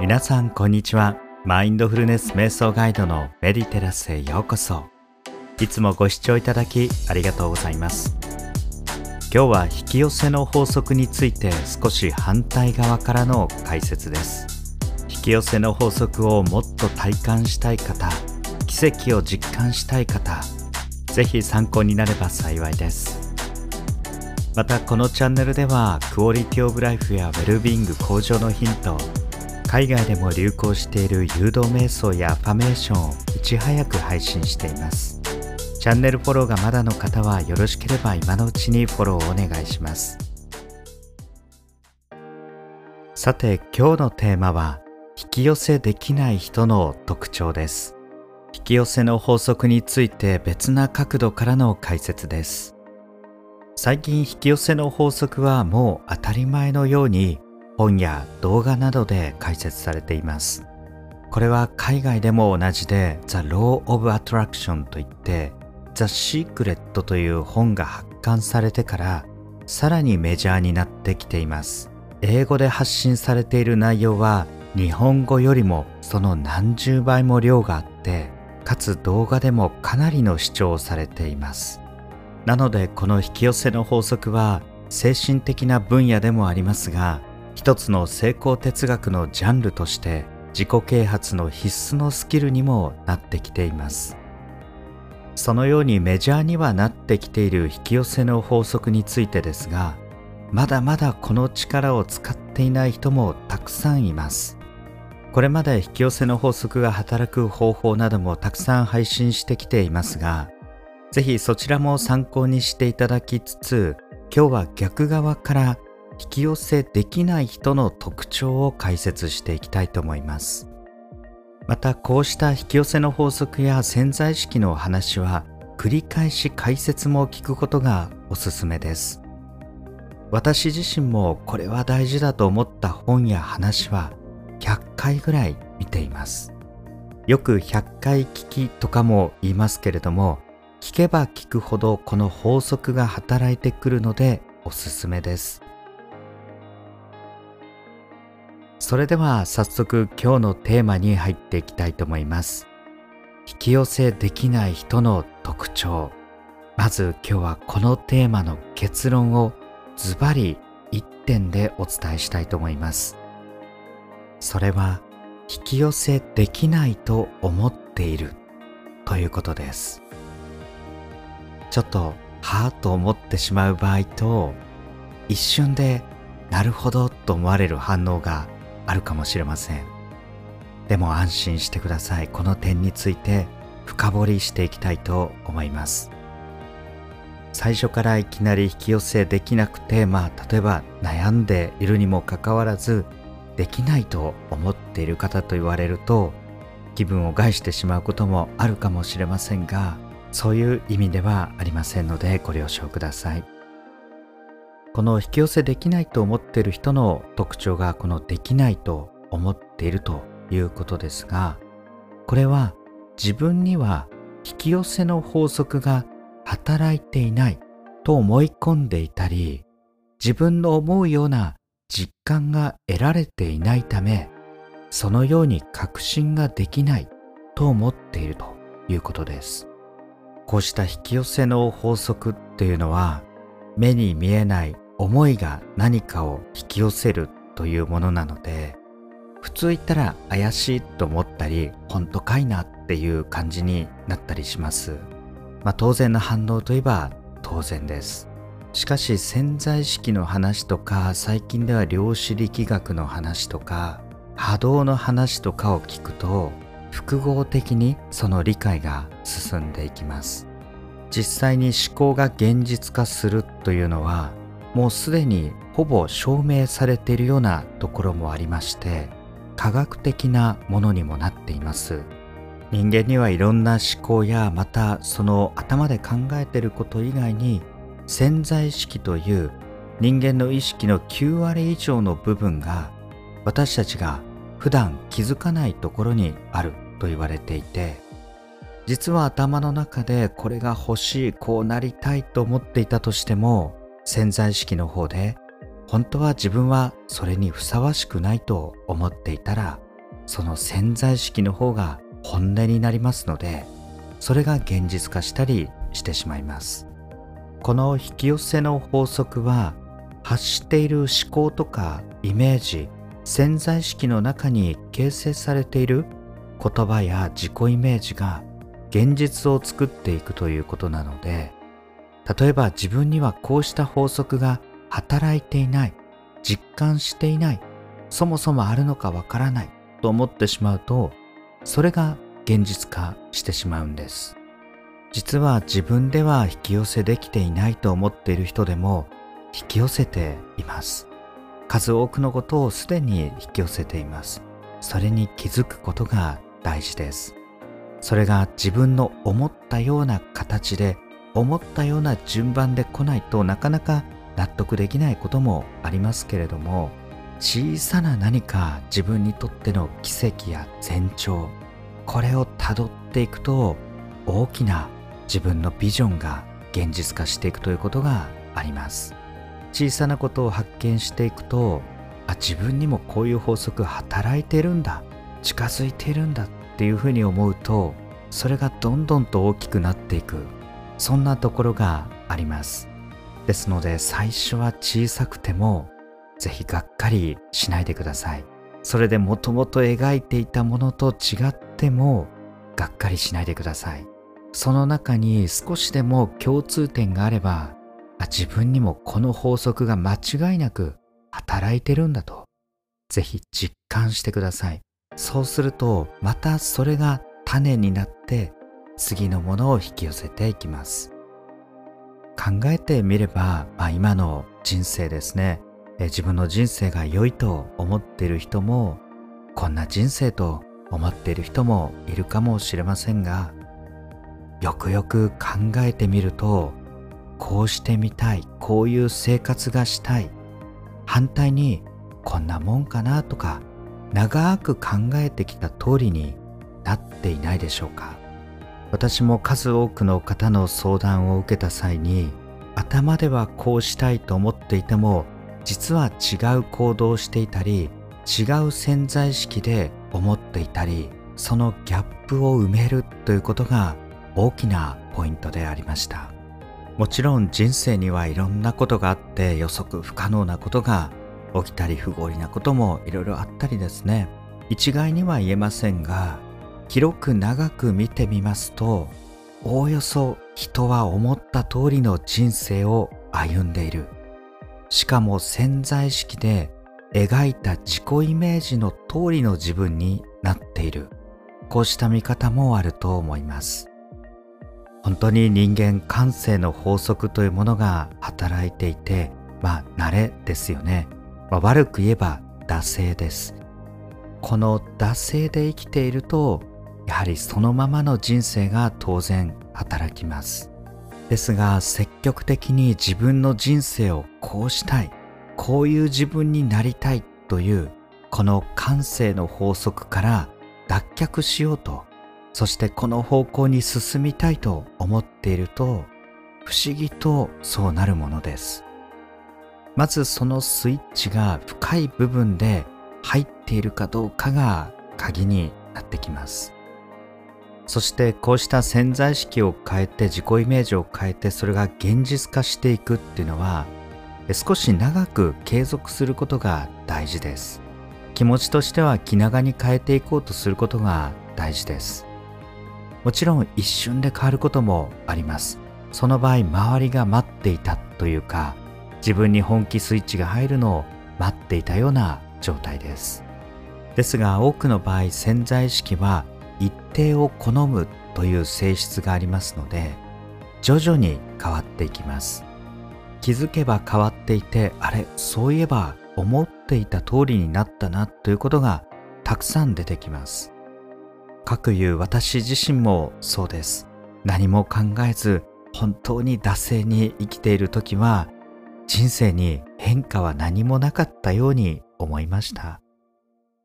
皆さんこんにちは。マインドフルネス瞑想ガイドのメディテラスへようこそ。いつもご視聴いただきありがとうございます。今日は引き寄せの法則について少し反対側からの解説です。引き寄せの法則をもっと体感したい方奇跡を実感したい方ぜひ参考になれば幸いです。またこのチャンネルではクオリティオブライフやウェルビーイング向上のヒント海外でも流行している誘導瞑想やアファメーションをいち早く配信しています。チャンネルフォローがまだの方はよろしければ今のうちにフォローをお願いします。さて今日のテーマは引き寄せできない人の特徴です。引き寄せの法則について別な角度からの解説です。最近引き寄せの法則はもう当たり前のように本や動画などで解説されています。これは海外でも同じで The Law of Attraction といって The Secret という本が発刊されてからさらにメジャーになってきています。英語で発信されている内容は日本語よりもその何十倍も量があってかつ動画でもかなりの視聴をされています。なのでこの引き寄せの法則は精神的な分野でもありますが一つの成功哲学のジャンルとして自己啓発の必須のスキルにもなってきています。そのようにメジャーにはなってきている引き寄せの法則についてですがまだまだこの力を使っていない人もたくさんいます。これまで引き寄せの法則が働く方法などもたくさん配信してきていますがぜひそちらも参考にしていただきつつ今日は逆側から引き寄せできない人の特徴を解説していきたいと思います。またこうした引き寄せの法則や潜在意識のお話は繰り返し解説も聞くことがおすすめです。私自身もこれは大事だと思った本や話は100回ぐらい見ています。よく100回聞きとかも言いますけれども聞けば聞くほどこの法則が働いてくるのでおすすめです。それでは早速今日のテーマに入っていきたいと思います。引き寄せできない人の特徴。まず今日はこのテーマの結論をズバリ1点でお伝えしたいと思います。それは引き寄せできないと思っているということです。ちょっとはぁと思ってしまう場合と一瞬でなるほどと思われる反応があるかもしれません。でも安心してください。この点について深掘りしていきたいと思います。最初からいきなり引き寄せできなくてまあ例えば悩んでいるにもかかわらずできないと思っている方と言われると気分を害してしまうこともあるかもしれませんがそういう意味ではありませんのでご了承ください。この引き寄せできないと思っている人の特徴がこのできないと思っているということですがこれは自分には引き寄せの法則が働いていないと思い込んでいたり自分の思うような実感が得られていないためそのように確信ができないと思っているということです。こうした引き寄せの法則っていうのは目に見えない思いが何かを引き寄せるというものなので普通言ったら怪しいと思ったり本当かいなっていう感じになったりします。まあ当然の反応といえば当然です。しかし潜在意識の話とか最近では量子力学の話とか波動の話とかを聞くと複合的にその理解が進んでいきます。実際に思考が現実化するというのはもうすでにほぼ証明されているようなところもありまして科学的なものにもなっています。人間にはいろんな思考やまたその頭で考えていること以外に潜在意識という人間の意識の9割以上の部分が私たちが普段気づかないところにあると言われていて実は頭の中でこれが欲しいこうなりたいと思っていたとしても潜在意識の方で本当は自分はそれにふさわしくないと思っていたらその潜在意識の方が本音になりますのでそれが現実化したりしてしまいます。この引き寄せの法則は発している思考とかイメージ潜在意識の中に形成されている言葉や自己イメージが現実を作っていくということなので例えば自分にはこうした法則が働いていない実感していないそもそもあるのかわからないと思ってしまうとそれが現実化してしまうんです。実は自分では引き寄せできていないと思っている人でも引き寄せています。数多くのことをすでに引き寄せています。それに気づくことが大事です。それが自分の思ったような形で思ったような順番で来ないとなかなか納得できないこともありますけれども小さな何か自分にとっての奇跡や前兆これをたどっていくと大きな自分のビジョンが現実化していくということがあります。小さなことを発見していくとあ自分にもこういう法則働いてるんだ近づいているんだっていうふうに思うとそれがどんどんと大きくなっていく。そんなところがあります。ですので最初は小さくてもぜひがっかりしないでください。それでもともと描いていたものと違ってもがっかりしないでください。その中に少しでも共通点があればあ自分にもこの法則が間違いなく働いてるんだとぜひ実感してください。そうするとまたそれが種になって次のものを引き寄せていきます。考えてみれば、まあ、今の人生ですね。自分の人生が良いと思っている人もこんな人生と思っている人もいるかもしれませんがよくよく考えてみるとこうしてみたいこういう生活がしたい反対にこんなもんかなとか長く考えてきた通りになっていないでしょうか。私も数多くの方の相談を受けた際に頭ではこうしたいと思っていても実は違う行動をしていたり違う潜在意識で思っていたりそのギャップを埋めるということが大きなポイントでありました。もちろん人生にはいろんなことがあって予測不可能なことが起きたり不合理なこともいろいろあったりですね。一概には言えませんが広く長く見てみますとおおよそ人は思った通りの人生を歩んでいる。しかも潜在意識で描いた自己イメージの通りの自分になっている。こうした見方もあると思います。本当に人間感性の法則というものが働いていてまあ慣れですよね、まあ、悪く言えば惰性です。この惰性で生きているとやはりそのままの人生が当然働きます。ですが積極的に自分の人生をこうしたい。こういう自分になりたいというこの感性の法則から脱却しようと。そしてこの方向に進みたいと思っていると不思議とそうなるものです。まずそのスイッチが深い部分で入っているかどうかが鍵になってきます。そしてこうした潜在意識を変えて自己イメージを変えてそれが現実化していくっていうのは少し長く継続することが大事です。気持ちとしては気長に変えていこうとすることが大事です。もちろん一瞬で変わることもあります。その場合周りが待っていたというか自分に本気スイッチが入るのを待っていたような状態です。ですが多くの場合潜在意識は一定を好むという性質がありますので徐々に変わっていきます。気づけば変わっていてあれそういえば思っていた通りになったなということがたくさん出てきます。かくいう私自身もそうです。何も考えず本当に惰性に生きている時は人生に変化は何もなかったように思いました。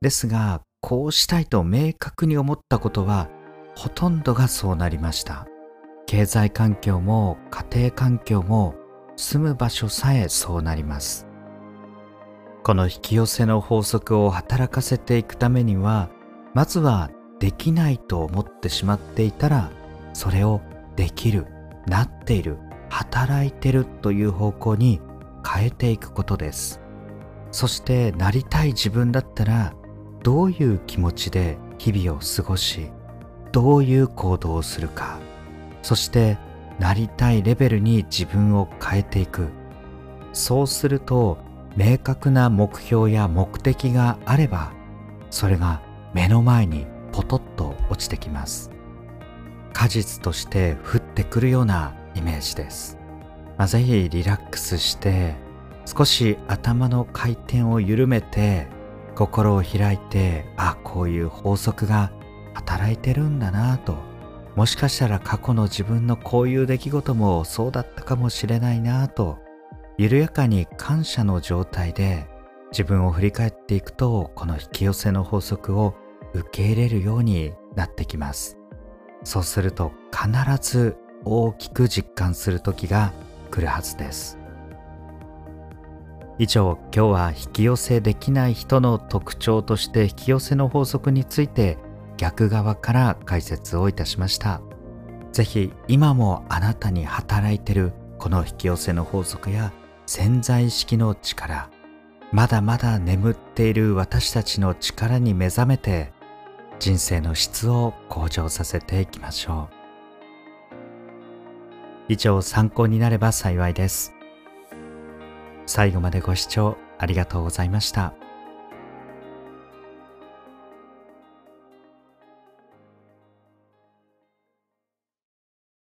ですがこうしたいと明確に思ったことはほとんどがそうなりました。経済環境も家庭環境も住む場所さえそうなります。この引き寄せの法則を働かせていくためにはまずはできないと思ってしまっていたらそれをできるなっている働いてるという方向に変えていくことです。そしてなりたい自分だったらどういう気持ちで日々を過ごしどういう行動をするかそしてなりたいレベルに自分を変えていく。そうすると明確な目標や目的があればそれが目の前にポトッと落ちてきます。果実として降ってくるようなイメージです、まあ、ぜひリラックスして少し頭の回転を緩めて心を開いてあこういう法則が働いてるんだなともしかしたら過去の自分のこういう出来事もそうだったかもしれないなと緩やかに感謝の状態で自分を振り返っていくとこの引き寄せの法則を受け入れるようになってきます。そうすると必ず大きく実感する時が来るはずです。以上今日は引き寄せできない人の特徴として引き寄せの法則について逆側から解説をいたしました。是非今もあなたに働いてるこの引き寄せの法則や潜在意識の力まだまだ眠っている私たちの力に目覚めて人生の質を向上させていきましょう。以上参考になれば幸いです。最後までご視聴ありがとうございました。